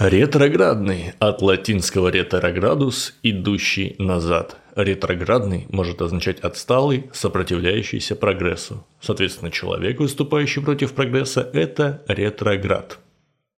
Ретроградный от латинского ретроградус – идущий назад. Ретроградный может означать отсталый, сопротивляющийся прогрессу. Соответственно, человек, выступающий против прогресса – это ретроград.